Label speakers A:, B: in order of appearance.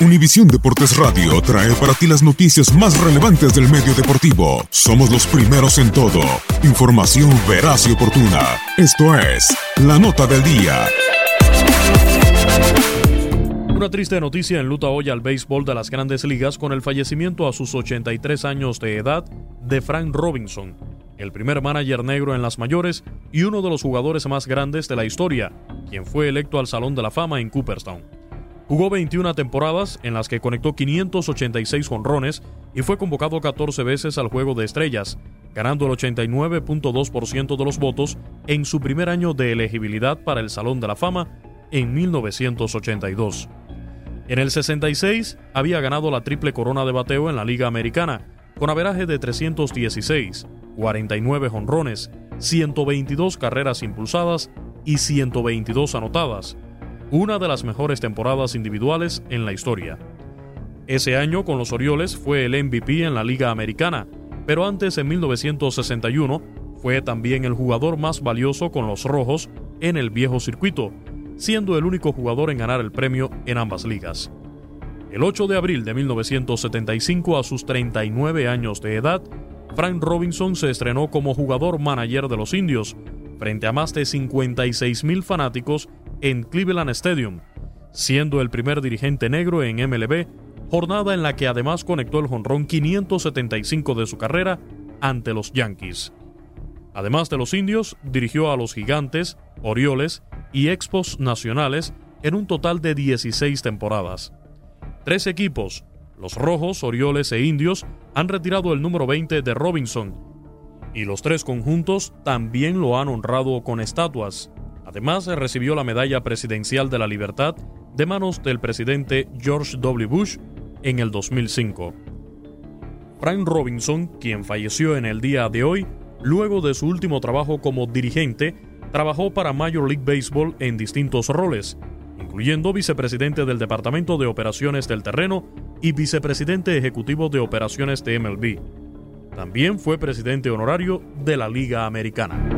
A: Univisión Deportes Radio trae para ti las noticias más relevantes del medio deportivo. Somos los primeros en todo. Información veraz y oportuna. Esto es La Nota del Día.
B: Una triste noticia enluta hoy al béisbol de las grandes ligas con el fallecimiento a sus 83 años de edad de Frank Robinson, el primer manager negro en las mayores y uno de los jugadores más grandes de la historia, quien fue electo al Salón de la Fama en Cooperstown. Jugó 21 temporadas en las que conectó 586 jonrones y fue convocado 14 veces al Juego de Estrellas, ganando el 89.2% de los votos en su primer año de elegibilidad para el Salón de la Fama en 1982. En el 66 había ganado la triple corona de bateo en la Liga Americana, con averaje de 316, 49 jonrones, 122 carreras impulsadas y 122 anotadas una de las mejores temporadas individuales en la historia. Ese año con los Orioles fue el MVP en la Liga Americana, pero antes en 1961 fue también el jugador más valioso con los Rojos en el viejo circuito, siendo el único jugador en ganar el premio en ambas ligas. El 8 de abril de 1975, a sus 39 años de edad, Frank Robinson se estrenó como jugador manager de los indios, frente a más de 56 mil fanáticos en Cleveland Stadium, siendo el primer dirigente negro en MLB, jornada en la que además conectó el jonrón 575 de su carrera ante los Yankees. Además de los indios, dirigió a los Gigantes, Orioles y Expos Nacionales en un total de 16 temporadas. Tres equipos, los Rojos, Orioles e Indios, han retirado el número 20 de Robinson, y los tres conjuntos también lo han honrado con estatuas. Además, recibió la Medalla Presidencial de la Libertad de manos del presidente George W. Bush en el 2005. Frank Robinson, quien falleció en el día de hoy, luego de su último trabajo como dirigente, trabajó para Major League Baseball en distintos roles, incluyendo vicepresidente del Departamento de Operaciones del Terreno y vicepresidente ejecutivo de operaciones de MLB. También fue presidente honorario de la Liga Americana.